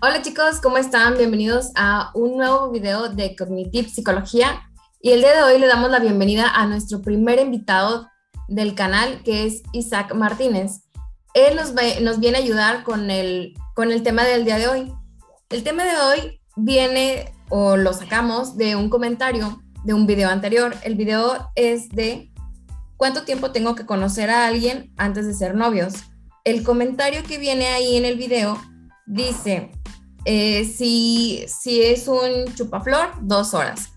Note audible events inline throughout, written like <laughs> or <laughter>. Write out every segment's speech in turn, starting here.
Hola chicos, ¿cómo están? Bienvenidos a un nuevo video de Cognitive Psicología. Y el día de hoy le damos la bienvenida a nuestro primer invitado del canal, que es Isaac Martínez. Él nos, nos viene a ayudar con el, con el tema del día de hoy. El tema de hoy viene o lo sacamos de un comentario de un video anterior. El video es de cuánto tiempo tengo que conocer a alguien antes de ser novios. El comentario que viene ahí en el video dice, eh, si, si es un chupaflor, dos horas.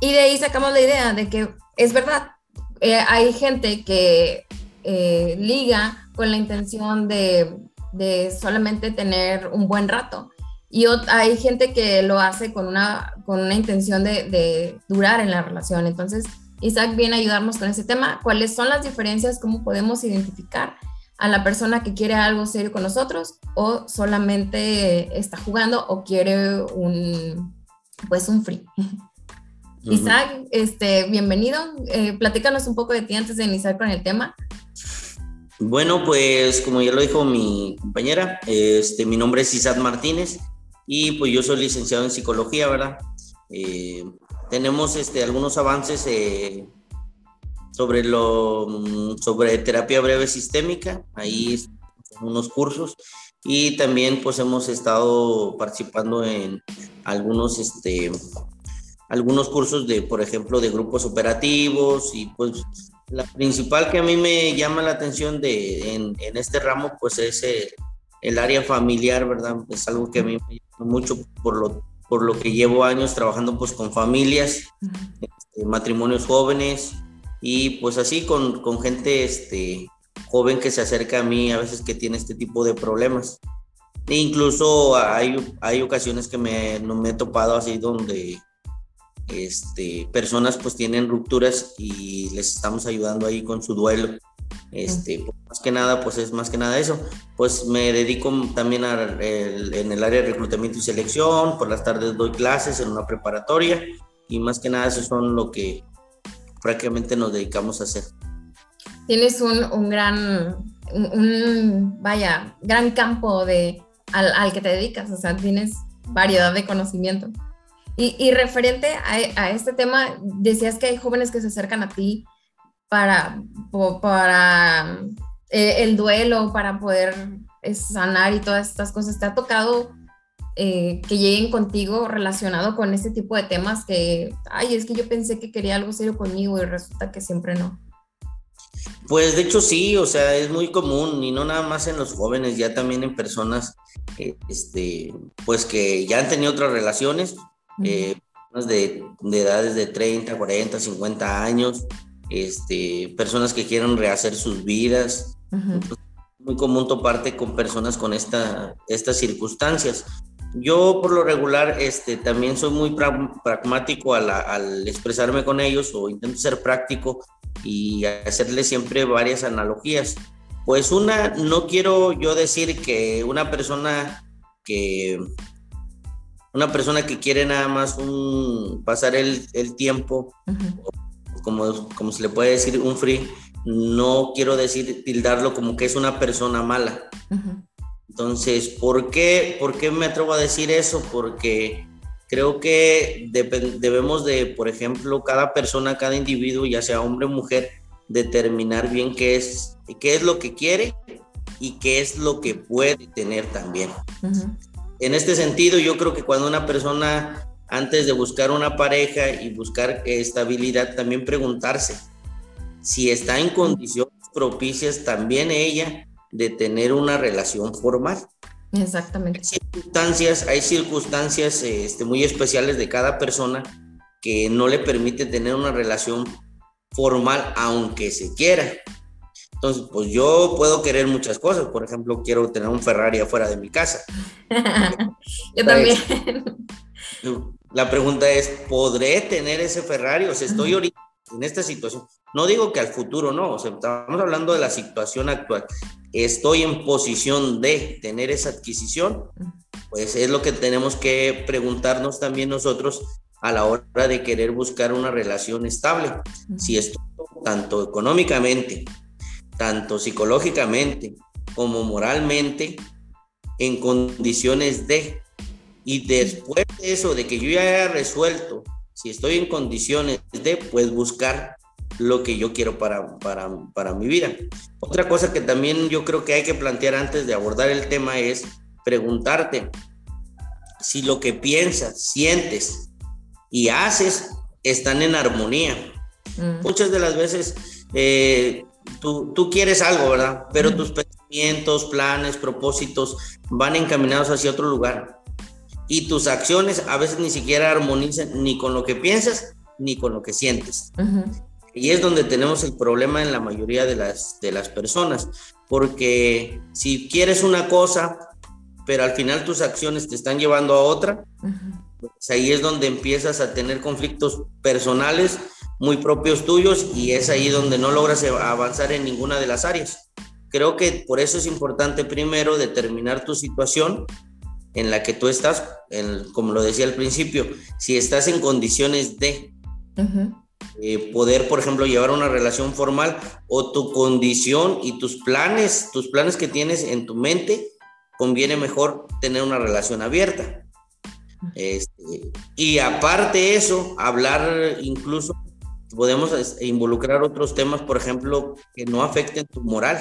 Y de ahí sacamos la idea de que es verdad, eh, hay gente que eh, liga con la intención de, de, solamente tener un buen rato. Y hay gente que lo hace con una, con una intención de, de durar en la relación. Entonces, Isaac viene a ayudarnos con ese tema. ¿Cuáles son las diferencias? ¿Cómo podemos identificar? A la persona que quiere algo serio con nosotros o solamente está jugando o quiere un, pues un free. Isaac, este, bienvenido. Eh, platícanos un poco de ti antes de iniciar con el tema. Bueno, pues como ya lo dijo mi compañera, este, mi nombre es Isaac Martínez y pues yo soy licenciado en psicología, ¿verdad? Eh, tenemos este, algunos avances eh, sobre, lo, sobre terapia breve sistémica, ahí unos cursos y también pues hemos estado participando en algunos, este, algunos cursos de, por ejemplo, de grupos operativos y pues la principal que a mí me llama la atención de, en, en este ramo pues es el, área familiar, ¿verdad? Es algo que a mí me llama mucho por lo, por lo que llevo años trabajando pues con familias, este, matrimonios jóvenes, y pues así con, con gente este, joven que se acerca a mí a veces que tiene este tipo de problemas. E incluso hay, hay ocasiones que me, no me he topado así donde este, personas pues tienen rupturas y les estamos ayudando ahí con su duelo. Este, pues, más que nada, pues es más que nada eso. Pues me dedico también a en el área de reclutamiento y selección, por las tardes doy clases en una preparatoria y más que nada eso son lo que, prácticamente nos dedicamos a hacer. Tienes un, un gran, un, vaya, gran campo de, al, al, que te dedicas, o sea, tienes variedad de conocimiento. Y, y referente a, a, este tema, decías que hay jóvenes que se acercan a ti para, para eh, el duelo, para poder sanar y todas estas cosas. ¿Te ha tocado eh, que lleguen contigo relacionado con este tipo de temas que, ay, es que yo pensé que quería algo serio conmigo y resulta que siempre no. Pues de hecho sí, o sea, es muy común y no nada más en los jóvenes, ya también en personas, este, pues que ya han tenido otras relaciones, eh, de, de, edades de 30, 40, 50 años, este, personas que quieren rehacer sus vidas. muy común toparte con personas con esta, estas circunstancias. Yo por lo regular este, también soy muy pragmático al, expresarme con ellos o intento ser práctico y hacerles siempre varias analogías. Pues una, no quiero yo decir que una persona que una persona que quiere nada más un, pasar el, tiempo, como, como se le puede decir, un free, no quiero decir tildarlo como que es una persona mala. Entonces, ¿por qué, ¿por qué me atrevo a decir eso? Porque creo que debemos de, por ejemplo, cada persona, cada individuo, ya sea hombre o mujer, determinar bien qué es, qué es lo que quiere y qué es lo que puede tener también. En este sentido, yo creo que cuando una persona, antes de buscar una pareja y buscar estabilidad, también preguntarse si está en condiciones propicias también ella de tener una relación formal. Exactamente. Hay circunstancias, hay circunstancias este, muy especiales de cada persona que no le permite tener una relación formal aunque se quiera. Entonces, pues yo puedo querer muchas cosas. Por ejemplo, quiero tener un Ferrari afuera de mi casa. <laughs> yo también. La pregunta es, ¿podré tener ese Ferrari? O sea, estoy ahorita en esta situación. No digo que al futuro no, o sea, estamos hablando de la situación actual. Estoy en posición de tener esa adquisición, pues es lo que tenemos que preguntarnos también nosotros a la hora de querer buscar una relación estable. Si esto tanto económicamente, tanto psicológicamente como moralmente en condiciones de Y después de eso, de que yo ya haya resuelto, si estoy en condiciones de, pues buscar lo que yo quiero para, para, para mi vida. Otra cosa que también yo creo que hay que plantear antes de abordar el tema es preguntarte si lo que piensas, sientes y haces están en armonía. Mm. Muchas de las veces eh, tú, tú, quieres algo, ¿verdad? Pero mm. tus pensamientos, planes, propósitos van encaminados hacia otro lugar. Y tus acciones a veces ni siquiera armonizan ni con lo que piensas ni con lo que sientes. Y es donde tenemos el problema en la mayoría de las, de las personas, porque si quieres una cosa, pero al final tus acciones te están llevando a otra, pues ahí es donde empiezas a tener conflictos personales muy propios tuyos y es ahí donde no logras avanzar en ninguna de las áreas. Creo que por eso es importante primero determinar tu situación en la que tú estás, como lo decía al principio, si estás en condiciones de eh, poder, por ejemplo, llevar una relación formal o tu condición y tus planes, tus planes que tienes en tu mente, conviene mejor tener una relación abierta. Este, y aparte eso, hablar incluso, podemos involucrar otros temas, por ejemplo, que no afecten tu moral.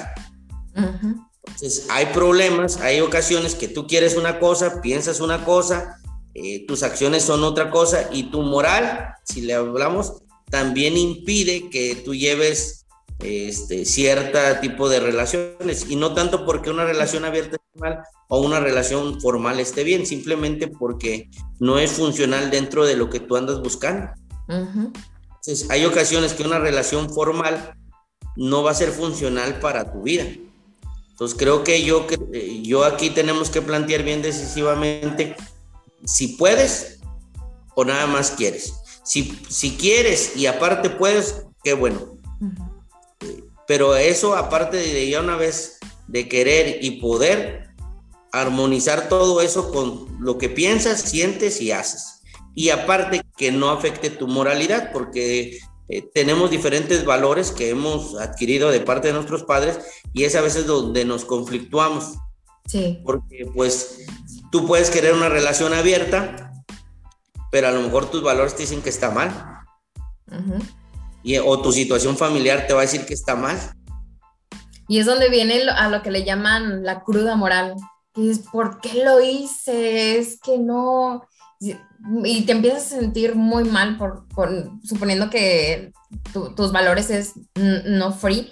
Entonces, hay problemas, hay ocasiones que tú quieres una cosa, piensas una cosa, eh, tus acciones son otra cosa y tu moral, si le hablamos, también impide que tú lleves este, cierto tipo de relaciones y no tanto porque una relación abierta esté mal o una relación formal esté bien, simplemente porque no es funcional dentro de lo que tú andas buscando. Entonces, hay ocasiones que una relación formal no va a ser funcional para tu vida. Entonces, creo que yo, yo aquí tenemos que plantear bien decisivamente si puedes o nada más quieres. Si, quieres y aparte puedes, qué bueno. Pero eso, aparte de ya una vez de querer y poder, armonizar todo eso con lo que piensas, sientes y haces. Y aparte que no afecte tu moralidad, porque eh, tenemos diferentes valores que hemos adquirido de parte de nuestros padres y es a veces donde nos conflictuamos. Sí. Porque pues tú puedes querer una relación abierta, pero a lo mejor tus valores te dicen que está mal. y, o tu situación familiar te va a decir que está mal. Y es donde viene a lo que le llaman la cruda moral, que es, ¿por qué lo hice? Es que no... Y te empiezas a sentir muy mal por, suponiendo que tus valores es no free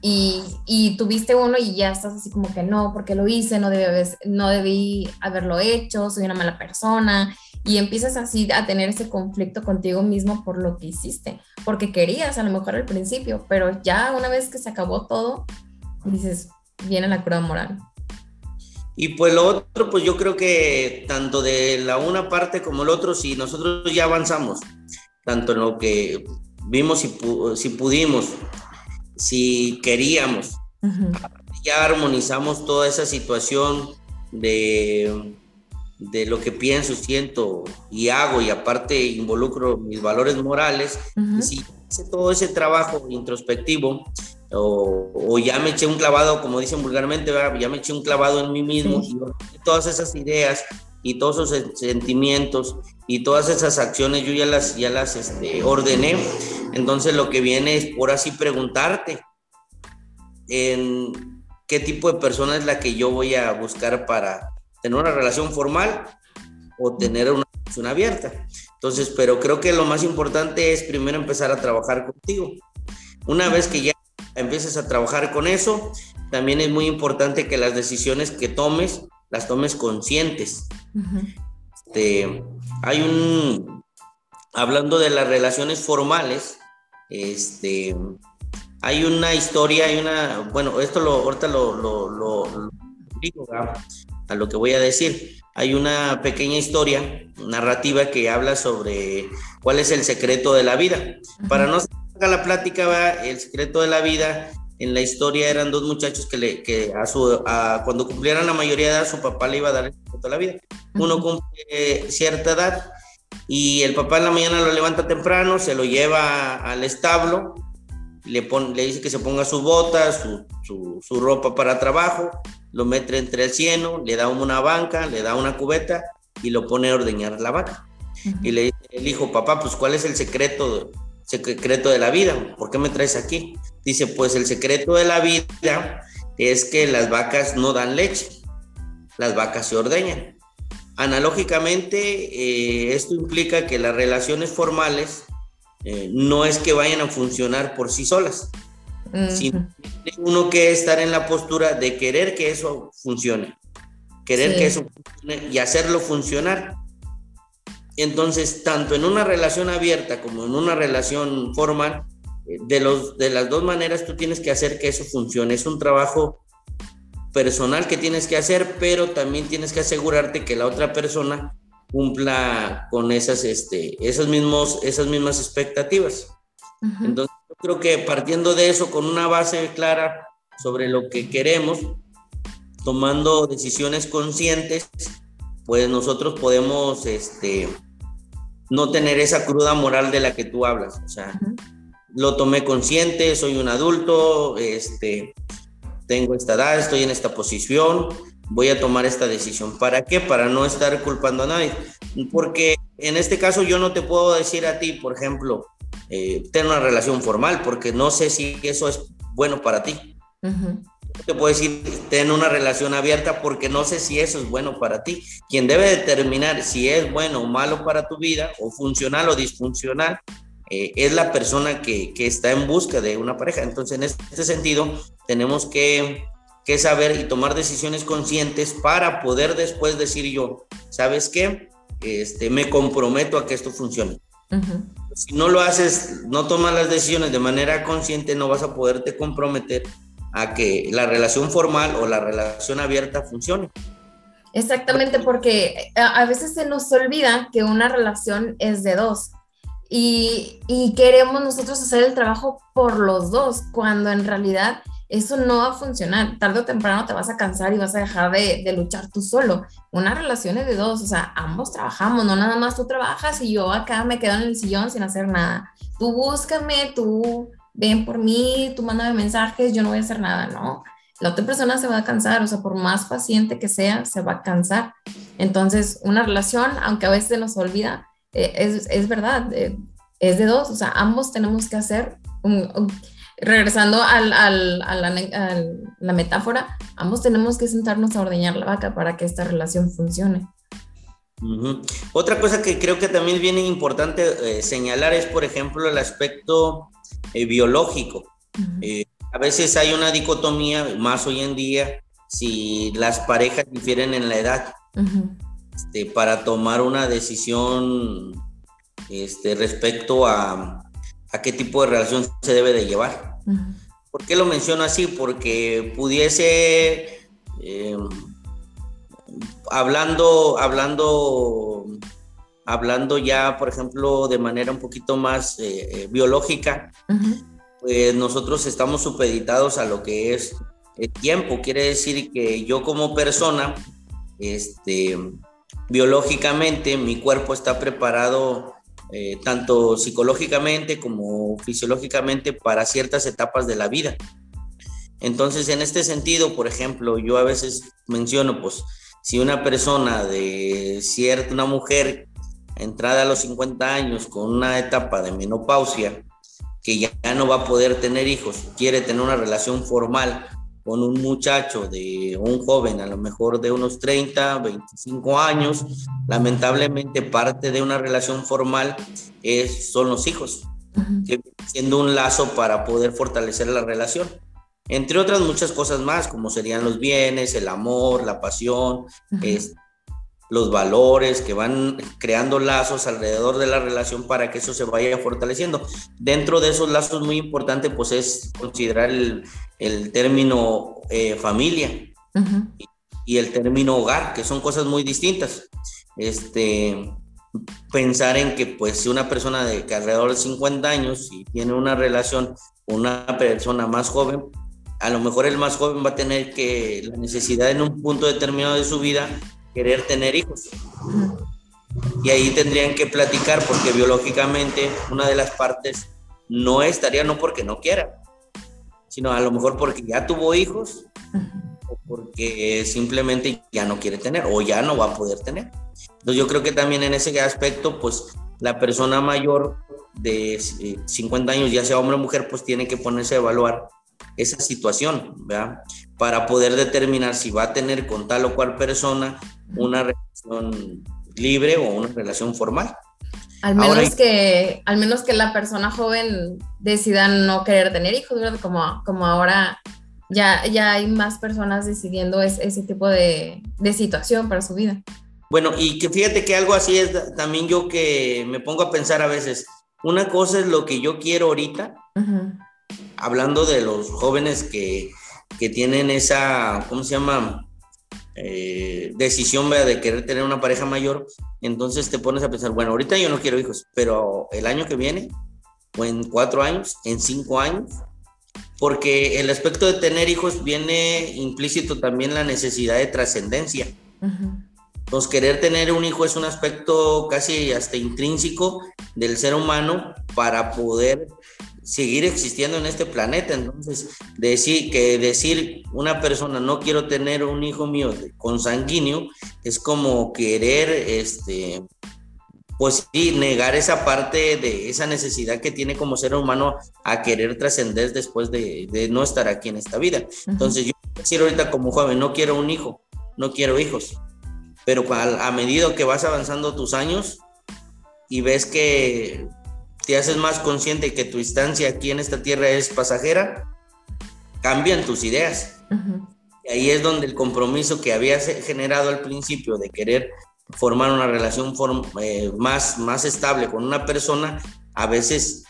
y, y, tuviste uno y ya estás así como que no, porque lo hice, no debí, no debí haberlo hecho, soy una mala persona y empiezas así a tener ese conflicto contigo mismo por lo que hiciste, porque querías a lo mejor al principio, pero ya una vez que se acabó todo, dices, viene la cruda moral. Y pues lo otro, pues yo creo que tanto de la una parte como el otro, si nosotros ya avanzamos, tanto en lo que vimos si, si pudimos, si queríamos, ya armonizamos toda esa situación de de lo que pienso, siento y hago y aparte involucro mis valores morales, si hice todo ese trabajo introspectivo o, ya me eché un clavado, como dicen vulgarmente, ya me eché un clavado en mí mismo y todas esas ideas y todos esos sentimientos y todas esas acciones yo ya las, ya las este, ordené. Entonces lo que viene es por así preguntarte en qué tipo de persona es la que yo voy a buscar para, tener una relación formal o tener una relación abierta. Entonces, pero creo que lo más importante es primero empezar a trabajar contigo. Una vez que ya empieces a trabajar con eso, también es muy importante que las decisiones que tomes las tomes conscientes. este, hay un, hablando de las relaciones formales, este, hay una historia, hay una, bueno, esto lo, ahorita lo, lo, lo, digo, a lo que voy a decir. Hay una pequeña historia narrativa que habla sobre cuál es el secreto de la vida. Para no sacar la plática, va, el secreto de la vida en la historia eran dos muchachos que, le, que a su, a, cuando cumplieran la mayoría de edad, su papá le iba a dar el secreto de la vida. Uno cumple cierta edad y el papá en la mañana lo levanta temprano, se lo lleva al establo, le, pone, le dice que se ponga sus botas, su, su, su ropa para trabajo, lo mete entre el cieno, le da una banca, le da una cubeta y lo pone a ordeñar la vaca. Y le dice el hijo, papá, pues ¿cuál es el secreto, secreto de la vida? ¿Por qué me traes aquí? Dice, pues el secreto de la vida es que las vacas no dan leche, las vacas se ordeñan. Analógicamente, eh, esto implica que las relaciones formales eh, no es que vayan a funcionar por sí solas, sino que uno que estar en la postura de querer que eso funcione, querer que eso funcione y hacerlo funcionar. Entonces, tanto en una relación abierta como en una relación formal, eh, de, los, de las dos maneras tú tienes que hacer que eso funcione. Es un trabajo personal que tienes que hacer, pero también tienes que asegurarte que la otra persona cumpla con esas, este, esos mismos, esas mismas expectativas. Entonces, yo creo que partiendo de eso, con una base clara sobre lo que queremos, tomando decisiones conscientes, pues nosotros podemos este, no tener esa cruda moral de la que tú hablas. O sea, lo tomé consciente, soy un adulto, este, tengo esta edad, estoy en esta posición, voy a tomar esta decisión. ¿Para qué? Para no estar culpando a nadie. Porque en este caso yo no te puedo decir a ti, por ejemplo, eh, tener una relación formal, porque no sé si eso es bueno para ti. Te puedo decir, ten una relación abierta porque no sé si eso es bueno para ti. Quien debe determinar si es bueno o malo para tu vida, o funcional o disfuncional, eh, es la persona que, que, está en busca de una pareja. Entonces, en este sentido, tenemos que, que, saber y tomar decisiones conscientes para poder después decir yo, ¿sabes qué? Este, me comprometo a que esto funcione. Si no lo haces, no tomas las decisiones de manera consciente, no vas a poderte comprometer a que la relación formal o la relación abierta funcione. Exactamente, porque a veces se nos olvida que una relación es de dos y, queremos nosotros hacer el trabajo por los dos, cuando en realidad eso no va a funcionar. Tarde o temprano te vas a cansar y vas a dejar de, de, luchar tú solo. Una relación es de dos, o sea, ambos trabajamos, no nada más tú trabajas y yo acá me quedo en el sillón sin hacer nada. Tú búscame, tú ven por mí, tú mándame mensajes, yo no voy a hacer nada, ¿no? La otra persona se va a cansar, o sea, por más paciente que sea, se va a cansar. Entonces, una relación, aunque a veces nos olvida, eh, es, es, verdad, eh, es de dos, o sea, ambos tenemos que hacer, regresando al, al, a, la, la, metáfora, ambos tenemos que sentarnos a ordeñar la vaca para que esta relación funcione. Otra cosa que creo que también viene importante eh, señalar es, por ejemplo, el aspecto biológico. a veces hay una dicotomía, más hoy en día, si las parejas difieren en la edad. Este, para tomar una decisión este, respecto a, qué tipo de relación se debe de llevar. ¿Por qué lo menciono así? Porque pudiese, em, hablando, hablando, hablando ya, por ejemplo, de manera un poquito más eh, eh, biológica, pues nosotros estamos supeditados a lo que es el tiempo. Quiere decir que yo como persona, este, biológicamente mi cuerpo está preparado eh, tanto psicológicamente como fisiológicamente para ciertas etapas de la vida. Entonces, en este sentido, por ejemplo, yo a veces menciono, pues, si una persona de cierta, una mujer entrada a los 50 años con una etapa de menopausia, que ya no va a poder tener hijos, quiere tener una relación formal con un muchacho de un joven, a lo mejor de unos 30, 25 años, lamentablemente parte de una relación formal es, son los hijos, siendo un lazo para poder fortalecer la relación. Entre otras muchas cosas más, como serían los bienes, el amor, la pasión, los valores que van creando lazos alrededor de la relación para que eso se vaya fortaleciendo. Dentro de esos lazos muy importante pues es considerar el, el término eh, familia y, el término hogar, que son cosas muy distintas. Este, pensar en que pues si una persona de alrededor de 50 años y tiene una relación con una persona más joven, a lo mejor el más joven va a tener que la necesidad en un punto determinado de su vida querer tener hijos. Y ahí tendrían que platicar porque biológicamente una de las partes no estaría no porque no quiera, sino a lo mejor porque ya tuvo hijos o porque simplemente ya no quiere tener o ya no va a poder tener. Entonces yo creo que también en ese aspecto, pues la persona mayor de 50 años, ya sea hombre o mujer, pues tiene que ponerse a evaluar esa situación, ¿verdad? Para poder determinar si va a tener con tal o cual persona una relación libre o una relación formal. Al menos, que, al menos que la persona joven decida no querer tener hijos, ¿verdad? Como, como ahora ya, ya hay más personas decidiendo ese tipo de, de situación para su vida. Bueno, y que fíjate que algo así es también yo que me pongo a pensar a veces, una cosa es lo que yo quiero ahorita, hablando de los jóvenes que, que, tienen esa, ¿cómo se llama? Eh, decisión de querer tener una pareja mayor, entonces te pones a pensar, bueno, ahorita yo no quiero hijos, pero el año que viene, o en cuatro años, en cinco años, porque el aspecto de tener hijos viene implícito también la necesidad de trascendencia. Entonces, querer tener un hijo es un aspecto casi hasta intrínseco del ser humano para poder seguir existiendo en este planeta. Entonces, decir que decir una persona no quiero tener un hijo mío consanguíneo es como querer este pues sí, negar esa parte de esa necesidad que tiene como ser humano a querer trascender después de, no estar aquí en esta vida. Entonces, yo decir ahorita como joven, no quiero un hijo, no quiero hijos, pero a, a medida que vas avanzando tus años y ves que te haces más consciente que tu instancia aquí en esta tierra es pasajera, cambian tus ideas. Y ahí es donde el compromiso que habías generado al principio de querer formar una relación eh, más, más estable con una persona, a veces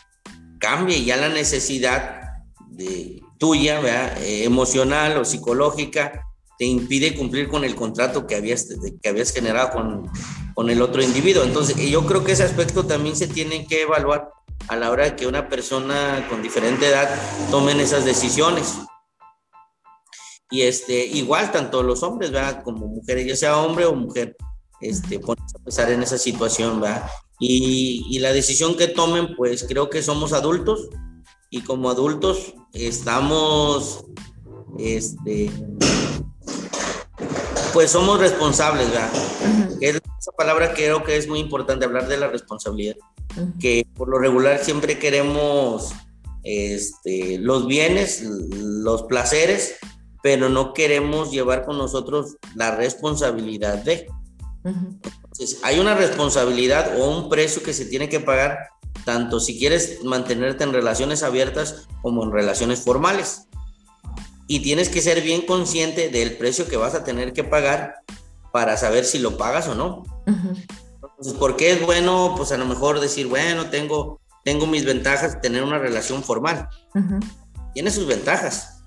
cambia y ya la necesidad de, tuya, eh, emocional o psicológica, te impide cumplir con el contrato que habías, que habías generado con, con el otro individuo. Entonces, yo creo que ese aspecto también se tiene que evaluar a la hora de que una persona con diferente edad tomen esas decisiones. Y este, igual, tanto los hombres, ¿verdad? Como mujeres, ya sea hombre o mujer, este, a pensar en esa situación, ¿verdad? Y, y, la decisión que tomen, pues creo que somos adultos y como adultos estamos, este, pues somos responsables, ¿verdad? esa palabra creo que es muy importante, hablar de la responsabilidad, que por lo regular siempre queremos este, los bienes, los placeres, pero no queremos llevar con nosotros la responsabilidad de. Entonces, hay una responsabilidad o un precio que se tiene que pagar, tanto si quieres mantenerte en relaciones abiertas como en relaciones formales. Y tienes que ser bien consciente del precio que vas a tener que pagar para saber si lo pagas o no. Entonces, ¿por qué es bueno? Pues a lo mejor decir, bueno, tengo, tengo mis ventajas de tener una relación formal. Tiene sus ventajas,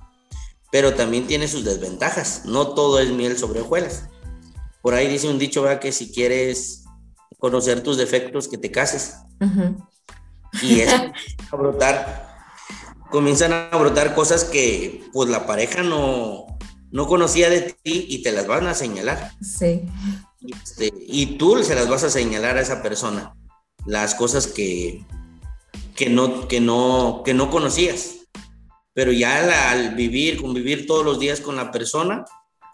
pero también tiene sus desventajas. No todo es miel sobre hojuelas. Por ahí dice un dicho, ¿verdad? Que si quieres conocer tus defectos, que te cases. Y eso a <laughs> brotar, comienzan a brotar cosas que pues la pareja no, no conocía de ti y te las van a señalar. Sí. Y, este, y tú se las vas a señalar a esa persona, las cosas que, que, no, que, no, que no conocías. Pero ya al vivir, convivir todos los días con la persona,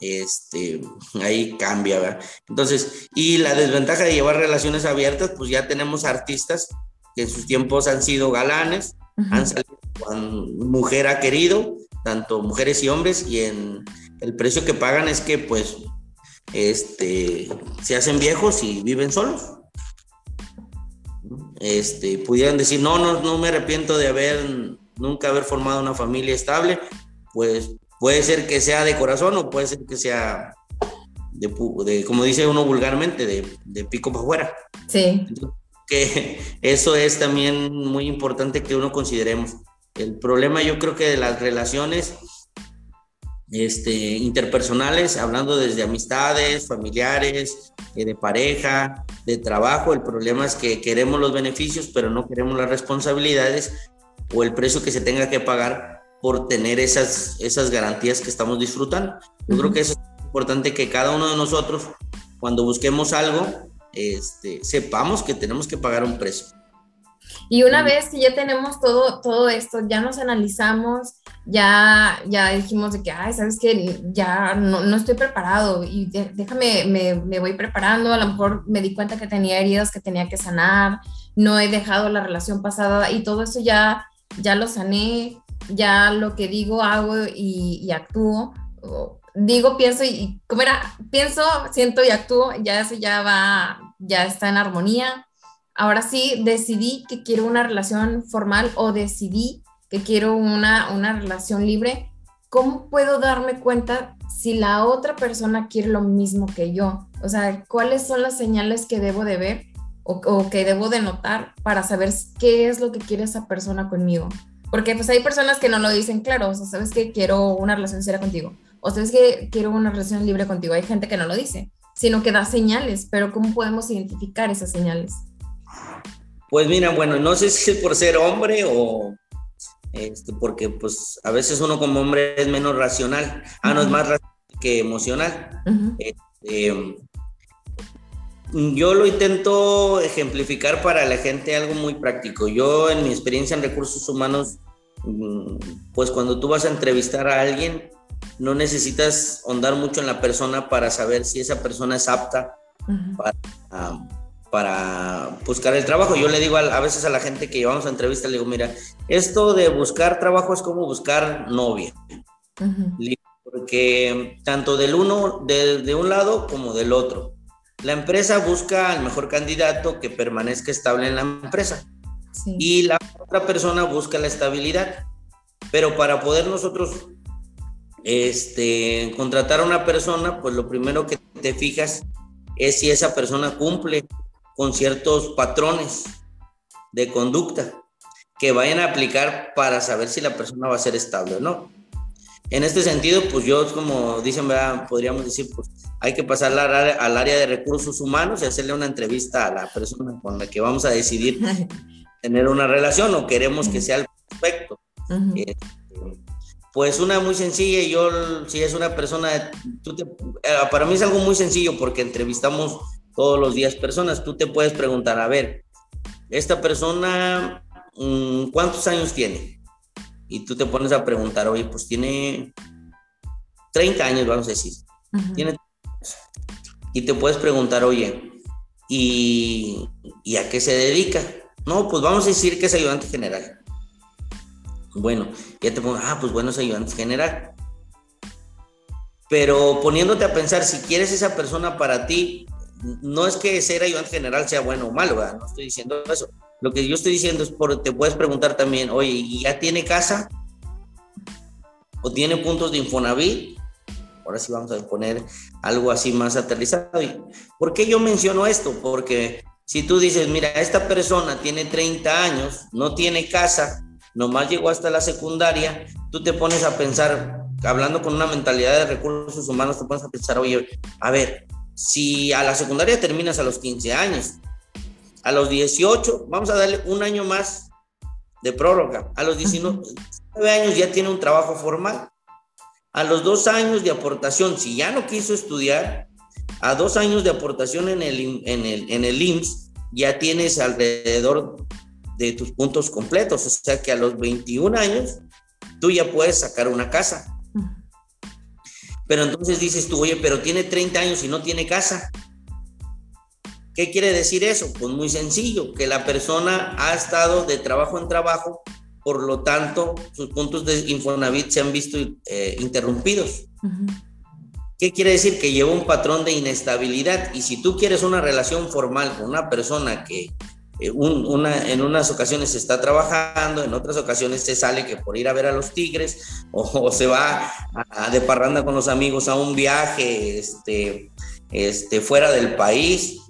este, ahí cambia, ¿verdad? Entonces, y la desventaja de llevar relaciones abiertas, pues ya tenemos artistas que en sus tiempos han sido galanes, han salido mujer ha querido, tanto mujeres y hombres, y en el precio que pagan es que pues este, se hacen viejos y viven solos. Este, pudieran decir, no, no, no me arrepiento de haber, nunca haber formado una familia estable, pues Puede ser que sea de corazón o puede ser que sea de, como dice uno vulgarmente, de, pico para afuera. Sí. que eso es también muy importante que uno consideremos. El problema yo creo que de las relaciones este, interpersonales, hablando desde amistades, familiares, eh, de pareja, de trabajo, el problema es que queremos los beneficios, pero no queremos las responsabilidades o el precio que se tenga que pagar por tener esas, esas garantías que estamos disfrutando. Yo creo que es importante que cada uno de nosotros, cuando busquemos algo, este, sepamos que tenemos que pagar un precio. Y una vez que ya tenemos todo, todo esto, ya nos analizamos ya, ya dijimos de que, ay, sabes que ya no, no, estoy preparado y déjame, me, me, voy preparando, a lo mejor me di cuenta que tenía heridas que tenía que sanar, no he dejado la relación pasada y todo eso ya, ya lo sané, ya lo que digo, hago y, y actúo. Digo, pienso y, como era, pienso, siento y actúo, ya eso ya va, ya está en armonía. Ahora sí, decidí que quiero una relación formal o decidí que quiero una, una relación libre, ¿cómo puedo darme cuenta si la otra persona quiere lo mismo que yo? O sea, ¿cuáles son las señales que debo de ver o, que debo de notar para saber qué es lo que quiere esa persona conmigo? Porque pues hay personas que no lo dicen claro, o sea, sabes que quiero una relación seria contigo, o sabes que quiero una relación libre contigo. Hay gente que no lo dice, sino que da señales, pero ¿cómo podemos identificar esas señales? Pues mira, bueno, no sé si es por ser hombre o, este, porque pues a veces uno como hombre es menos racional, ah, no es más racional que emocional. Este, yo lo intento ejemplificar para la gente algo muy práctico. Yo en mi experiencia en recursos humanos, mm, pues cuando tú vas a entrevistar a alguien, no necesitas ahondar mucho en la persona para saber si esa persona es apta para, para buscar el trabajo. Yo le digo a, veces a la gente que llevamos a entrevista, le digo, mira, esto de buscar trabajo es como buscar novia. Porque tanto del uno, de, un lado como del otro. La empresa busca al mejor candidato que permanezca estable en la empresa. Y la otra persona busca la estabilidad. Pero para poder nosotros este, contratar a una persona, pues lo primero que te fijas es si esa persona cumple con ciertos patrones de conducta que vayan a aplicar para saber si la persona va a ser estable o no. En este sentido, pues yo, como dicen, podríamos decir, pues hay que pasar al área de recursos humanos y hacerle una entrevista a la persona con la que vamos a decidir <laughs> tener una relación o queremos que sea el perfecto. Este, pues una muy sencilla, yo si es una persona, tú eh, para mí es algo muy sencillo porque entrevistamos todos los días personas. Tú te puedes preguntar, a ver, esta persona, mm, ¿cuántos años tiene? Y tú te pones a preguntar, oye, pues tiene 30 años, vamos a decir. Tiene y te puedes preguntar, oye, ¿y, ¿y a qué se dedica? No, pues vamos a decir que es ayudante general. Bueno, ya te pongo, ah, pues bueno, es ayudante general. Pero poniéndote a pensar, si quieres esa persona para ti, no es que ser ayudante general sea bueno o malo, no estoy diciendo eso. Lo que yo estoy diciendo es porque te puedes preguntar también, oye, ¿y ya tiene casa? ¿O tiene puntos de Infonavit? Ahora sí vamos a poner algo así más aterrizado. ¿Por qué yo menciono esto? Porque si tú dices, mira, esta persona tiene 30 años, no tiene casa, nomás llegó hasta la secundaria, tú te pones a pensar, hablando con una mentalidad de recursos humanos, te pones a pensar, oye, a ver, si a la secundaria terminas a los 15 años, a los 18, vamos a darle un año más de prórroga. A los 19 años ya tiene un trabajo formal. A los dos años de aportación, si ya no quiso estudiar, a dos años de aportación en el, en el, en el IMSS, ya tienes alrededor de tus puntos completos. O sea que a los 21 años, tú ya puedes sacar una casa. Pero entonces dices tú, oye, pero tiene 30 años y no tiene casa. ¿Qué quiere decir eso? Pues muy sencillo, que la persona ha estado de trabajo en trabajo, por lo tanto, sus puntos de Infonavit se han visto eh, interrumpidos. ¿Qué quiere decir? Que lleva un patrón de inestabilidad y si tú quieres una relación formal con una persona que eh, una, en unas ocasiones se está trabajando, en otras ocasiones se sale que por ir a ver a los tigres o, se va a, de parranda con los amigos a un viaje este, este, fuera del país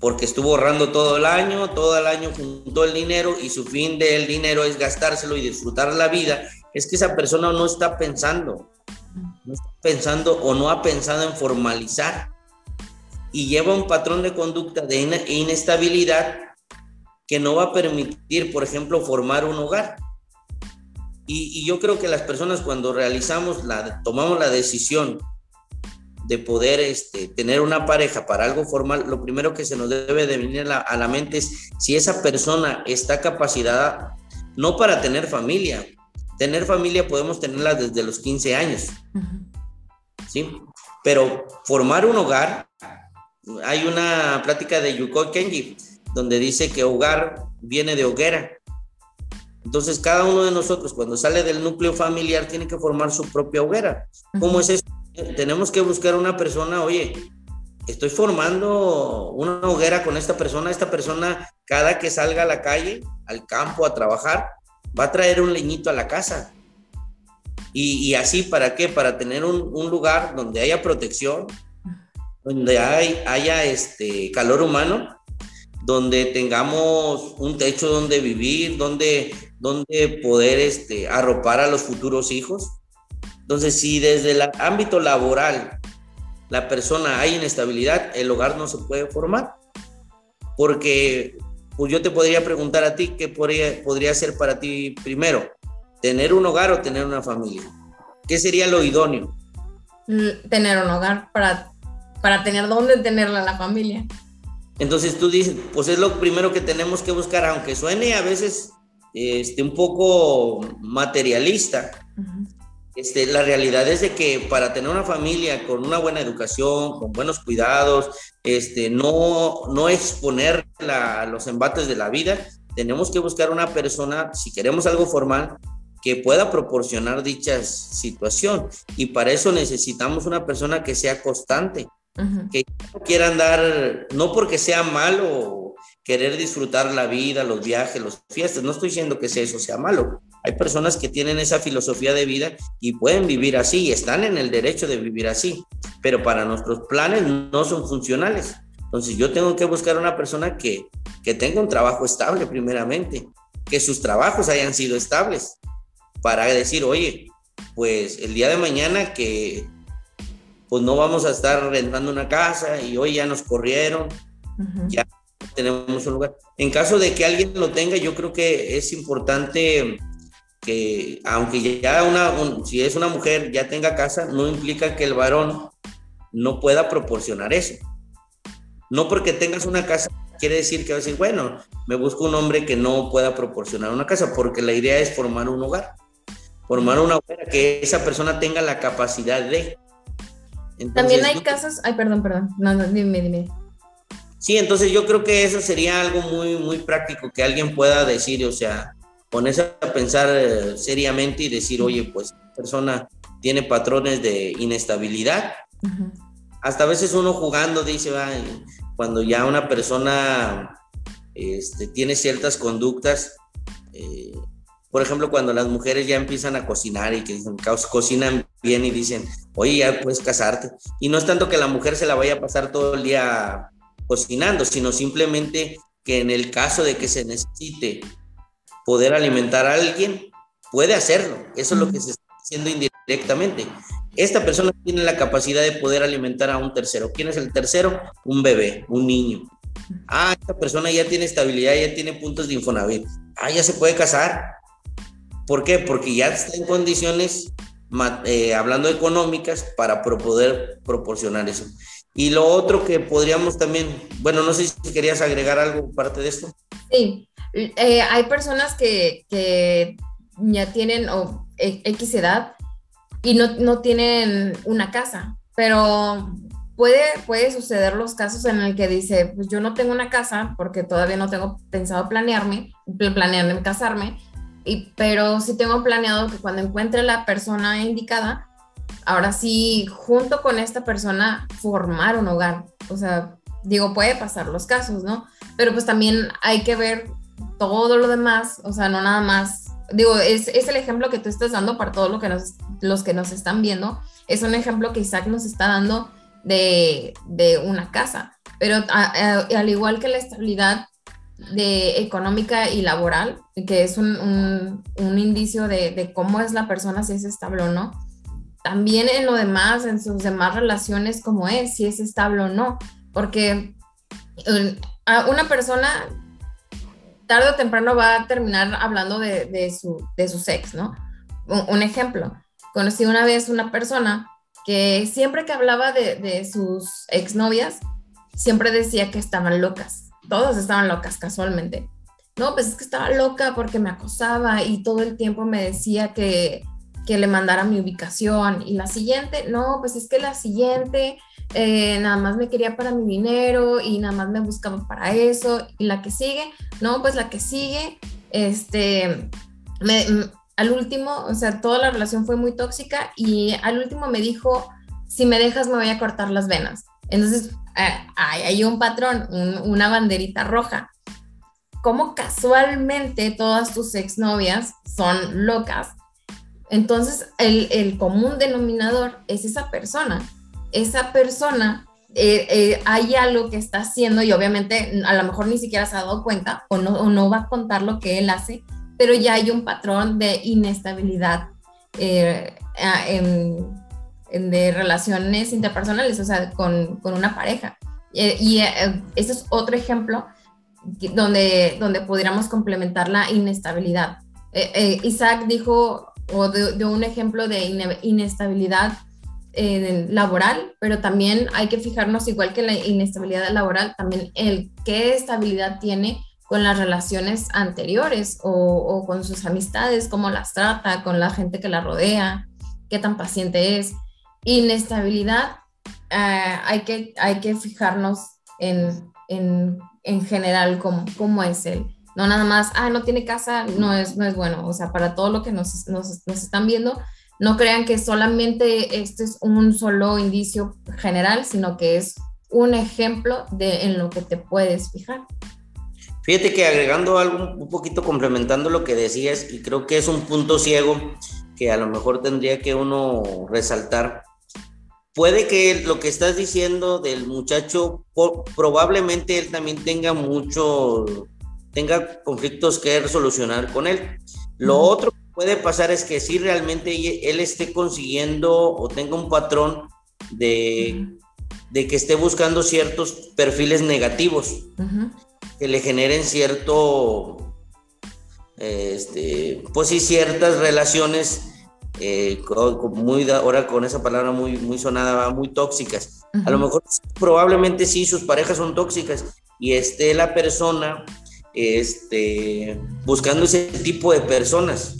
porque estuvo ahorrando todo el año, todo el año juntó el dinero y su fin del dinero es gastárselo y disfrutar la vida, es que esa persona no está pensando, no está pensando o no ha pensado en formalizar. Y lleva un patrón de conducta de inestabilidad que no va a permitir, por ejemplo, formar un hogar. Y, yo creo que las personas cuando realizamos, la, tomamos la decisión de poder este, tener una pareja para algo formal, lo primero que se nos debe de venir a la, mente es si esa persona está capacitada no para tener familia, tener familia podemos tenerla desde los 15 años, ¿sí? Pero formar un hogar, hay una plática de Yuko Kenji, donde dice que hogar viene de hoguera. Entonces, cada uno de nosotros, cuando sale del núcleo familiar, tiene que formar su propia hoguera. ¿Cómo es eso? Tenemos que buscar una persona, oye, estoy formando una hoguera con esta persona, esta persona cada que salga a la calle, al campo a trabajar, va a traer un leñito a la casa. Y, así, ¿para qué? Para tener un, lugar donde haya protección, donde hay, haya este calor humano, donde tengamos un techo donde vivir, donde, donde poder este, arropar a los futuros hijos. Entonces, si desde el ámbito laboral la persona hay inestabilidad, el hogar no se puede formar. Porque pues yo te podría preguntar a ti qué podría, podría ser para ti primero, tener un hogar o tener una familia. ¿Qué sería lo idóneo? Mm, tener un hogar para, para tener dónde tenerla la familia. Entonces tú dices, pues es lo primero que tenemos que buscar, aunque suene a veces este, un poco materialista. Este, la realidad es de que para tener una familia con una buena educación, con buenos cuidados, este, no, no exponer los embates de la vida, tenemos que buscar una persona, si queremos algo formal, que pueda proporcionar dicha situación. Y para eso necesitamos una persona que sea constante, que no quiera andar, no porque sea malo querer disfrutar la vida, los viajes, las fiestas, no estoy diciendo que eso sea malo, hay personas que tienen esa filosofía de vida y pueden vivir así y están en el derecho de vivir así, pero para nuestros planes no son funcionales. Entonces yo tengo que buscar una persona que, que tenga un trabajo estable primeramente, que sus trabajos hayan sido estables, para decir, oye, pues el día de mañana que pues no vamos a estar rentando una casa y hoy ya nos corrieron, ya tenemos un lugar. En caso de que alguien lo tenga, yo creo que es importante que aunque ya una, si es una mujer ya tenga casa, no implica que el varón no pueda proporcionar eso. No porque tengas una casa quiere decir que va a decir, bueno, me busco un hombre que no pueda proporcionar una casa, porque la idea es formar un hogar, formar una hogar que esa persona tenga la capacidad de. También hay casos, ay, perdón, perdón, no, no, dime, dime. Sí, entonces yo creo que eso sería algo muy, muy práctico que alguien pueda decir, o sea, ponerse a pensar eh, seriamente y decir, oye, pues esta persona tiene patrones de inestabilidad. Hasta a veces uno jugando dice, cuando ya una persona este, tiene ciertas conductas, eh, por ejemplo, cuando las mujeres ya empiezan a cocinar y que dicen, cocinan bien y dicen, oye, ya puedes casarte. Y no es tanto que la mujer se la vaya a pasar todo el día cocinando, sino simplemente que en el caso de que se necesite poder alimentar a alguien, puede hacerlo. Eso es lo que se está haciendo indirectamente. Esta persona tiene la capacidad de poder alimentar a un tercero. ¿Quién es el tercero? Un bebé, un niño. Ah, esta persona ya tiene estabilidad, ya tiene puntos de Infonavit. Ah, ya se puede casar. ¿Por qué? Porque ya está en condiciones, eh, hablando económicas, para poder proporcionar eso. Y lo otro que podríamos también, bueno, no sé si querías agregar algo parte de esto. Sí, eh, hay personas que, ya tienen o, e, X edad y no, tienen una casa, pero puede, puede suceder los casos en el que dice, pues yo no tengo una casa porque todavía no tengo pensado planearme, planearme casarme, y, pero sí tengo planeado que cuando encuentre la persona indicada, ahora sí, junto con esta persona, formar un hogar. O sea, digo, puede pasar los casos, ¿no? Pero pues también hay que ver todo lo demás, o sea, no nada más, digo, es, es el ejemplo que tú estás dando para todos lo que nos, los que nos están viendo, es un ejemplo que Isaac nos está dando de, de una casa, pero al igual que la estabilidad de económica y laboral, que es un, un, indicio de, de, cómo es la persona, si es estable o no, también en lo demás, en sus demás relaciones, como es, si es estable o no, porque una persona tarde o temprano va a terminar hablando de, su, de su sex, ¿no? Un, ejemplo, conocí una vez una persona que siempre que hablaba de, de sus exnovias, siempre decía que estaban locas. Todos estaban locas casualmente. no, pues es que estaba loca porque me acosaba y todo el tiempo me decía que, que le mandara mi ubicación. Y la siguiente, no, pues es que la siguiente eh, nada más me quería para mi dinero y nada más me buscaba para eso. Y la que sigue, no, pues la que sigue, este, al último, o sea, toda la relación fue muy tóxica y al último me dijo, si me dejas me voy a cortar las venas. Entonces, eh, hay, un patrón, una banderita roja. Como casualmente todas tus exnovias son locas. Entonces, el, común denominador es esa persona. Esa persona eh, eh, hay algo que está haciendo y obviamente a lo mejor ni siquiera se ha dado cuenta o no, va a contar lo que él hace, pero ya hay un patrón de inestabilidad en, de relaciones interpersonales, o sea, con, con una pareja. Eh, y eh, ese es otro ejemplo donde, donde pudiéramos complementar la inestabilidad. Eh, Isaac dijo, o dio un ejemplo de inestabilidad laboral, pero también hay que fijarnos, igual que la inestabilidad laboral, también el qué estabilidad tiene con las relaciones anteriores o, o, con sus amistades, cómo las trata, con la gente que la rodea, qué tan paciente es inestabilidad, eh, hay, que, hay que fijarnos en, en, en general cómo, cómo, es él. No nada más, ah, no tiene casa, no es, no es bueno. O sea, para todo lo que nos, nos, nos están viendo, no crean que solamente este es un solo indicio general, sino que es un ejemplo de en lo que te puedes fijar. Fíjate que agregando algo un poquito complementando lo que decías, y creo que es un punto ciego que a lo mejor tendría que uno resaltar, puede que lo que estás diciendo del muchacho, probablemente él también tenga mucho, tenga conflictos que resolucionar con él. Lo otro que puede pasar es que si realmente él esté consiguiendo o tenga un patrón de, de que esté buscando ciertos perfiles negativos que le generen cierto, este, pues sí, ciertas relaciones eh, muy ahora con esa palabra muy, muy sonada, muy tóxicas. A lo mejor probablemente sí sus parejas son tóxicas y esté la persona este, buscando ese tipo de personas,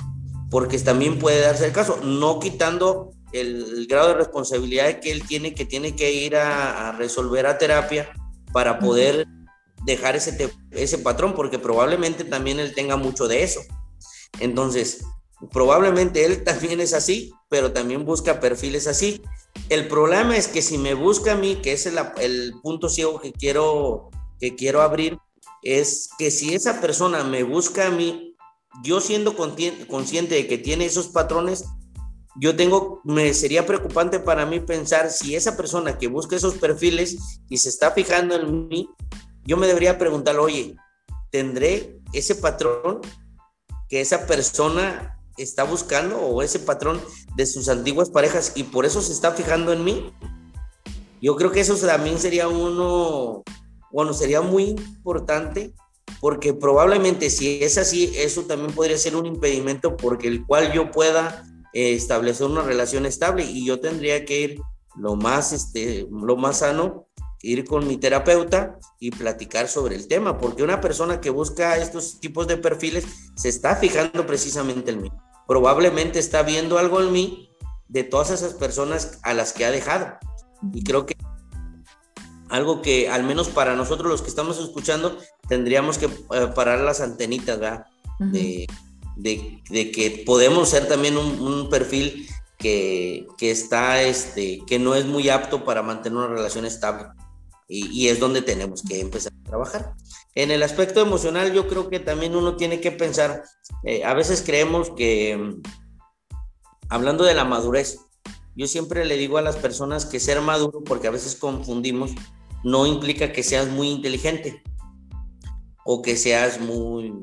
porque también puede darse el caso, no quitando el, grado de responsabilidad que él tiene, que tiene que ir a, resolver a terapia para poder dejar ese, ese patrón, porque probablemente también él tenga mucho de eso. Entonces, Probablemente él también es así, pero también busca perfiles así. El problema es que si me busca a mí, que es el, punto ciego que quiero, que quiero abrir, es que si esa persona me busca a mí, yo siendo consciente de que tiene esos patrones, yo tengo, me sería preocupante para mí pensar si esa persona que busca esos perfiles y se está fijando en mí, yo me debería preguntar, oye, ¿tendré ese patrón que esa persona está buscando o ese patrón de sus antiguas parejas y por eso se está fijando en mí. Yo creo que eso también sería uno, bueno, sería muy importante porque probablemente si es así, eso también podría ser un impedimento porque el cual yo pueda eh, establecer una relación estable y yo tendría que ir lo más, este, lo más sano ir con mi terapeuta y platicar sobre el tema, porque una persona que busca estos tipos de perfiles se está fijando precisamente en mí. Probablemente está viendo algo en mí de todas esas personas a las que ha dejado. Y creo que algo que al menos para nosotros los que estamos escuchando tendríamos que eh, parar las antenitas, ¿verdad? de, que podemos ser también un, perfil que, que, está, este, que no es muy apto para mantener una relación estable y, es donde tenemos que empezar a trabajar. En el aspecto emocional, yo creo que también uno tiene que pensar, eh, a veces creemos que, mm, hablando de la madurez, yo siempre le digo a las personas que ser maduro, porque a veces confundimos, no implica que seas muy inteligente o que seas muy,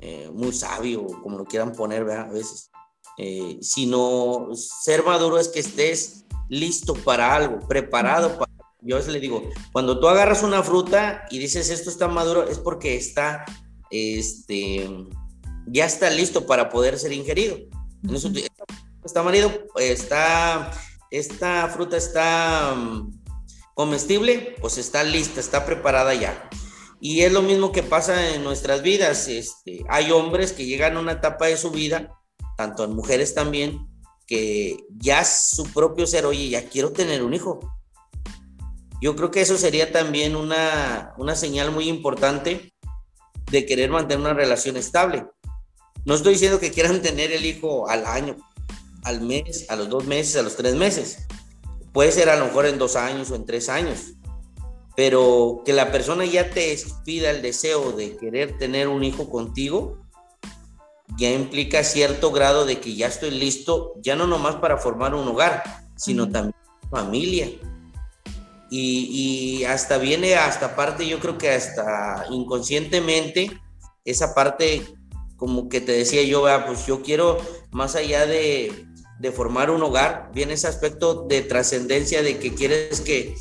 eh, muy sabio, como lo quieran poner a veces, eh, sino ser maduro es que estés listo para algo, preparado para yo a veces le digo, cuando tú agarras una fruta y dices esto está maduro, es porque está, este, ya está listo para poder ser ingerido. está marido, está, esta fruta está mm, comestible, pues está lista, está preparada ya. Y es lo mismo que pasa en nuestras vidas. Este, hay hombres que llegan a una etapa de su vida, tanto en mujeres también, que ya su propio ser, oye, ya quiero tener un hijo. Yo creo que eso sería también una, una señal muy importante de querer mantener una relación estable. No estoy diciendo que quieran <laughs> tener el hijo al año, al mes, a los dos meses, a los tres meses. Puede ser a lo mejor en dos años o en tres años. Pero que la persona ya te pida el deseo de querer tener un hijo contigo, ya implica cierto grado de que ya estoy listo, ya no nomás para formar un hogar, sino también familia. Y, hasta viene, hasta parte, yo creo que hasta inconscientemente, esa parte como que te decía yo, pues yo quiero, más allá de, de formar un hogar, viene ese aspecto de trascendencia de que quieres que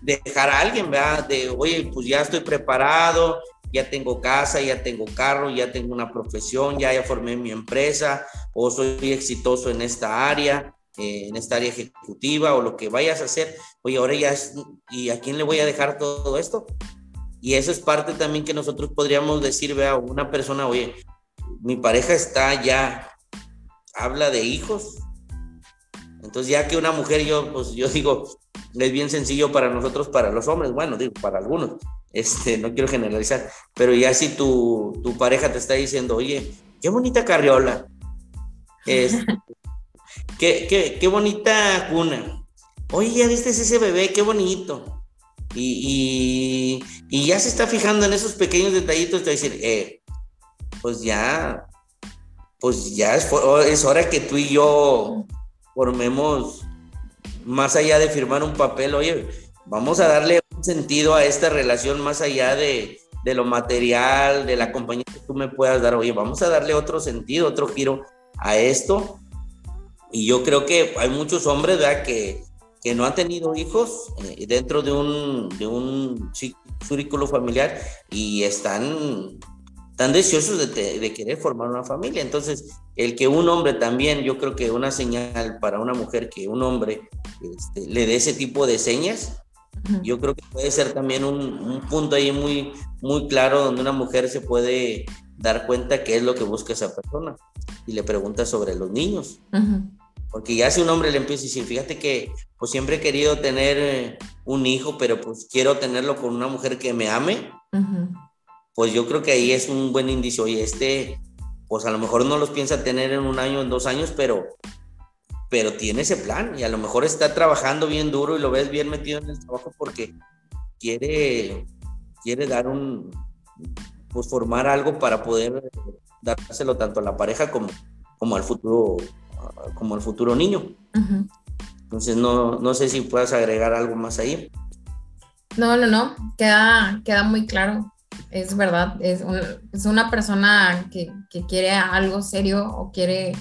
dejar a alguien, ¿verdad? De, oye, pues ya estoy preparado, ya tengo casa, ya tengo carro, ya tengo una profesión, ya, ya formé mi empresa, o soy exitoso en esta área, eh, en esta área ejecutiva, o lo que vayas a hacer, oye, ahora ya, es, ¿y a quién le voy a dejar todo esto? Y eso es parte también que nosotros podríamos decir, vea, una persona, oye, mi pareja está ya, habla de hijos. Entonces ya que una mujer, yo, pues yo digo, es bien sencillo para nosotros, para los hombres, bueno, digo, para algunos, este, no quiero generalizar, pero ya si tu, tu pareja te está diciendo, oye, qué bonita carriola, <laughs> es, qué, qué, qué, bonita cuna, oye, ya viste ese bebé, qué bonito, y, y, y, ya se está fijando en esos pequeños detallitos, a decir, eh, pues ya, pues ya es, es hora que tú y yo formemos, más allá de firmar un papel, oye, vamos a darle un sentido a esta relación más allá de, de lo material, de la compañía que tú me puedas dar, oye, vamos a darle otro sentido, otro giro a esto. Y yo creo que hay muchos hombres, ¿verdad? Que, que no han tenido hijos eh, dentro de un, de un círculo familiar y están tan deseosos de, querer formar una familia. Entonces, el que un hombre también, yo creo que una señal para una mujer que un hombre este, le dé ese tipo de señas, yo creo que puede ser también un, punto ahí muy, muy claro donde una mujer se puede dar cuenta qué es lo que busca esa persona y le pregunta sobre los niños. Porque ya si un hombre le empieza a decir, fíjate que pues siempre he querido tener eh, un hijo, pero pues quiero tenerlo con una mujer que me ame, pues yo creo que ahí es un buen indicio. Y este, pues a lo mejor no los piensa tener en un año, en dos años, pero, pero tiene ese plan y a lo mejor está trabajando bien duro y lo ves bien metido en el trabajo porque quiere, quiere dar un, pues formar algo para poder dárselo tanto a la pareja como, como al futuro, como al futuro niño. Entonces no, no sé si puedas agregar algo más ahí. No, no, no, queda, queda muy claro es verdad, es, es una persona que, que, quiere algo serio o quiere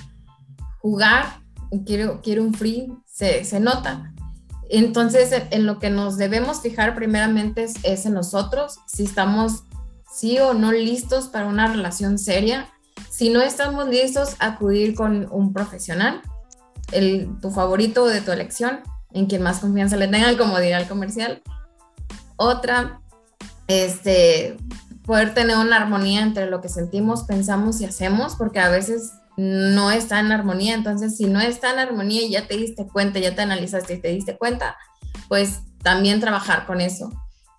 jugar, o quiere, quiere un free, se, se, nota. Entonces, en lo que nos debemos fijar primeramente es, es, en nosotros, si estamos sí o no listos para una relación seria. Si no estamos listos, acudir con un profesional, el, tu favorito de tu elección, en quien más confianza le tenga, como dirá el comercial. Otra, este, poder tener una armonía entre lo que sentimos, pensamos y hacemos, porque a veces no está en armonía. Entonces, si no está en armonía y ya te diste cuenta, ya te analizaste y te diste cuenta, pues también trabajar con eso.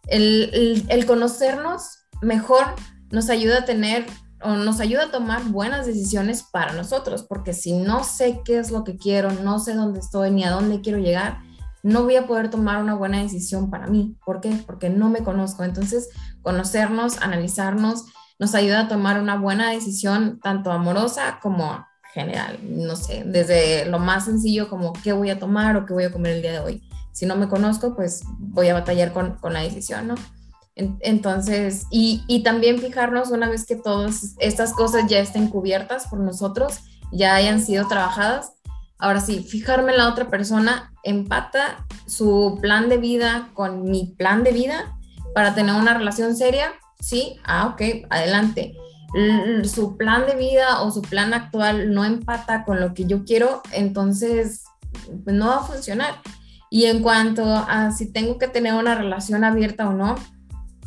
El, el, conocernos mejor nos ayuda a tener nos ayuda a tomar buenas decisiones para nosotros, porque si no sé qué es lo que quiero, no sé dónde estoy ni a dónde quiero llegar, no voy a poder tomar una buena decisión para mí. ¿Por qué? Porque no me conozco. Entonces, conocernos, analizarnos, nos ayuda a tomar una buena decisión, tanto amorosa como general. No sé, desde lo más sencillo como qué voy a tomar o qué voy a comer el día de hoy. Si no me conozco, pues voy a batallar con, con la decisión, ¿no? Entonces, y, y, también fijarnos una vez que todas estas cosas ya estén cubiertas por nosotros, ya hayan sido trabajadas, Ahora sí, fijarme en la otra persona empata su plan de vida con mi plan de vida para tener una relación seria. Sí, ah, ok, adelante. su plan de vida o su plan actual no empata con lo que yo quiero, entonces no va a funcionar. Y en cuanto a si tengo que tener una relación abierta o no,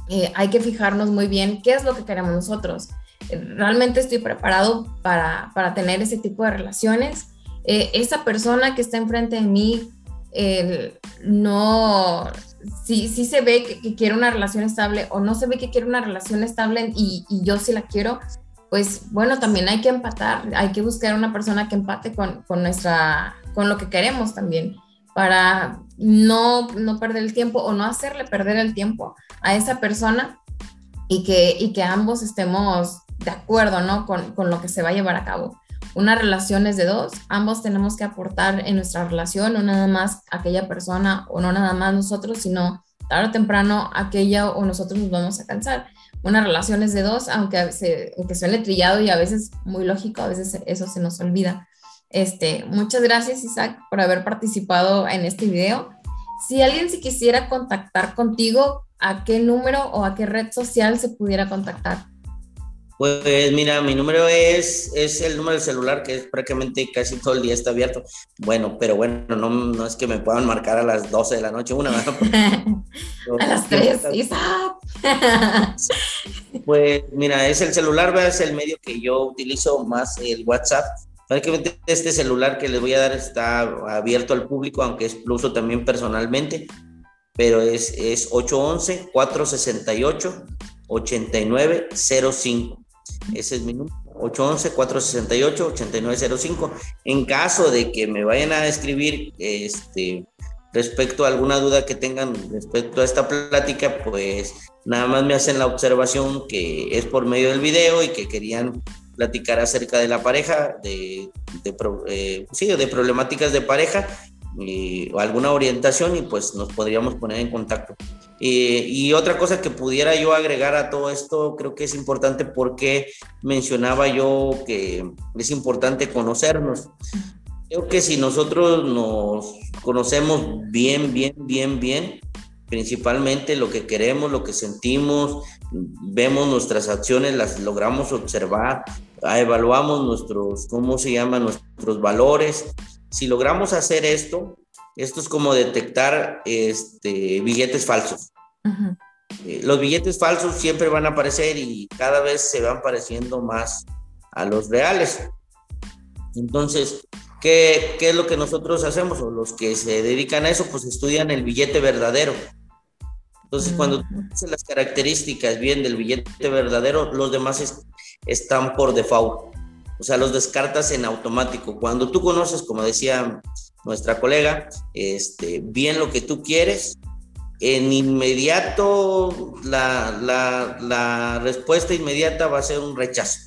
eh, hay que fijarnos muy bien qué es lo que queremos nosotros. ¿Realmente estoy preparado para, para tener ese tipo de relaciones? Eh, esa persona que está enfrente de mí no, si, si se ve que, quiere una relación estable o no se ve que quiere una relación estable y, y, yo sí la quiero, pues bueno, también hay que empatar, hay que buscar una persona que empate con, con nuestra, con lo que queremos también, para no, no perder el tiempo o no hacerle perder el tiempo a esa persona y que, y que ambos estemos de acuerdo, ¿no? Con, con lo que se va a llevar a cabo una relación es de dos, ambos tenemos que aportar en nuestra relación, no nada más aquella persona o no nada más nosotros, sino tarde o temprano aquella o nosotros nos vamos a cansar. Una relación es de dos, aunque, se, aunque suene trillado y a veces muy lógico, a veces eso se nos olvida. Este, muchas gracias Isaac por haber participado en este video. Si alguien se quisiera contactar contigo, ¿a qué número o a qué red social se pudiera contactar? Pues mira, mi número es, es el número de celular que es prácticamente casi todo el día está abierto. Bueno, pero bueno, no, no es que me puedan marcar a las 12 de la noche, una. <laughs> a las 3, <laughs> Pues mira, es el celular, es el medio que yo utilizo más, el WhatsApp. Prácticamente este celular que les voy a dar está abierto al público, aunque es, lo uso también personalmente, pero es, es 811-468-8905. Ese es mi número, 811-468-8905. En caso de que me vayan a escribir este, respecto a alguna duda que tengan respecto a esta plática, pues nada más me hacen la observación que es por medio del video y que querían platicar acerca de la pareja, de, eh, sí, de problemáticas de pareja o alguna orientación y pues nos podríamos poner en contacto. y otra cosa que pudiera yo agregar a todo esto, creo que es importante porque mencionaba yo que es importante conocernos. Creo que si nosotros nos conocemos bien, bien, bien, bien, principalmente lo que queremos, lo que sentimos, vemos nuestras acciones, las logramos observar, evaluamos nuestros, ¿cómo se llama? Nuestros valores, si logramos hacer esto, esto es como detectar este, billetes falsos. Eh, los billetes falsos siempre van a aparecer y cada vez se van pareciendo más a los reales. Entonces, ¿qué, ¿qué, es lo que nosotros hacemos? O los que se dedican a eso, pues estudian el billete verdadero. Entonces, cuando tú las características bien del billete verdadero, los demás están por default o sea, los descartas en automático. Cuando tú conoces, como decía nuestra colega, este, bien lo que tú quieres, en inmediato la, la, la respuesta inmediata va a ser un rechazo.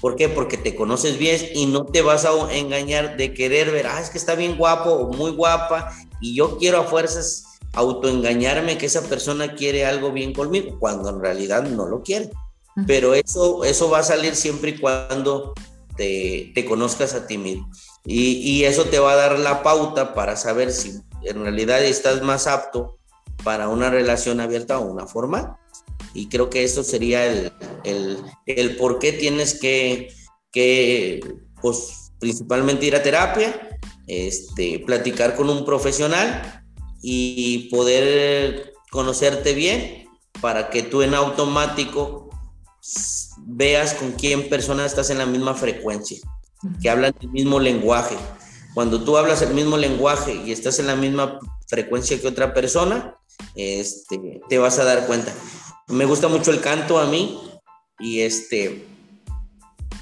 ¿Por qué? Porque te conoces bien y no te vas a engañar de querer ver, ah, es que está bien guapo o muy guapa y yo quiero a fuerzas autoengañarme que esa persona quiere algo bien conmigo, cuando en realidad no lo quiere pero eso, eso va a salir siempre y cuando te, te conozcas a ti mismo. Y, y, eso te va a dar la pauta para saber si en realidad estás más apto para una relación abierta o una formal. Y creo que eso sería el, el, el por qué tienes que, que, pues, principalmente ir a terapia, este, platicar con un profesional y poder conocerte bien para que tú en automático veas con quién persona estás en la misma frecuencia, que hablan el mismo lenguaje. Cuando tú hablas el mismo lenguaje y estás en la misma frecuencia que otra persona, este, te vas a dar cuenta. Me gusta mucho el canto a mí y este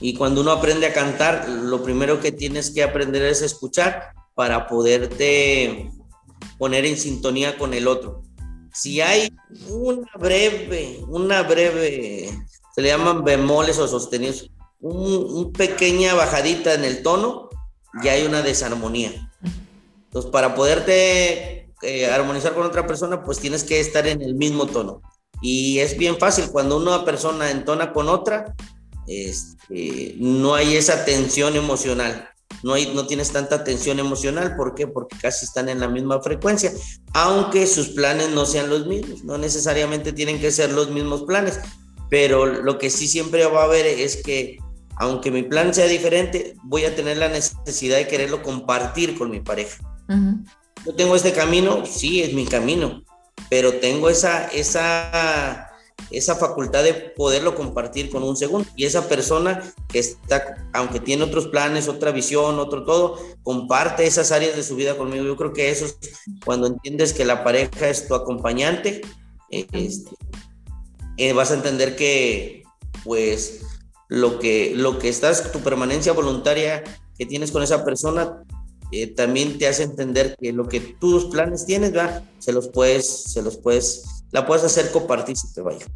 y cuando uno aprende a cantar, lo primero que tienes que aprender es escuchar para poderte poner en sintonía con el otro. Si hay una breve, una breve se le llaman bemoles o sostenidos, un, pequeña bajadita en el tono, ya hay una desarmonía. Entonces, para poderte eh, armonizar con otra persona, pues tienes que estar en el mismo tono. Y es bien fácil, cuando una persona entona con otra, este, no hay esa tensión emocional. No, hay, no tienes tanta tensión emocional, ¿por qué? Porque casi están en la misma frecuencia, aunque sus planes no sean los mismos, no necesariamente tienen que ser los mismos planes, pero lo que sí siempre va a haber es que aunque mi plan sea diferente, voy a tener la necesidad de quererlo compartir con mi pareja. Yo tengo este camino, sí, es mi camino, pero tengo esa, esa, esa facultad de poderlo compartir con un segundo. Y esa persona que está, aunque tiene otros planes, otra visión, otro todo, comparte esas áreas de su vida conmigo. Yo creo que eso es cuando entiendes que la pareja es tu acompañante, este, eh, vas a entender que, pues, lo que, lo que estás, tu permanencia voluntaria que tienes con esa persona, eh, también te hace entender que lo que tus planes tienes, ¿verdad? Se los puedes, se los puedes, la puedes hacer te vaya.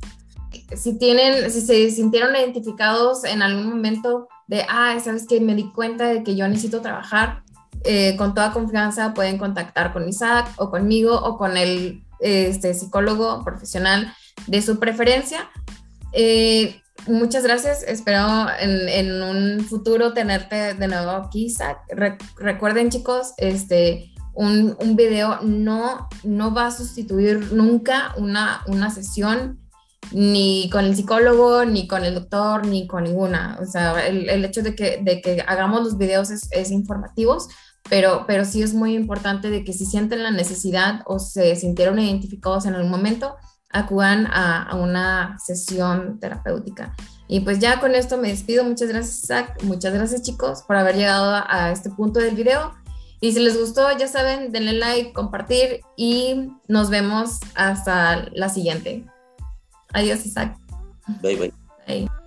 Si tienen, si se sintieron identificados en algún momento de, ah, sabes que me di cuenta de que yo necesito trabajar, eh, con toda confianza pueden contactar con Isaac o conmigo o con el este, psicólogo profesional de su preferencia. Eh, muchas gracias. Espero en, un futuro tenerte de nuevo aquí, Isaac. recuerden, chicos, este, un, un, video no, no va a sustituir nunca una, una sesión ni con el psicólogo, ni con el doctor, ni con ninguna. O sea, el, el hecho de que, de que hagamos los videos es, es informativos, pero, pero sí es muy importante de que si sienten la necesidad o se sintieron identificados en algún momento, acudan a, una sesión terapéutica. Y pues ya con esto me despido. Muchas gracias, Zach. Muchas gracias, chicos, por haber llegado a, este punto del video. Y si les gustó, ya saben, denle like, compartir y nos vemos hasta la siguiente. Adiós, Isaac. Bye, bye. Bye.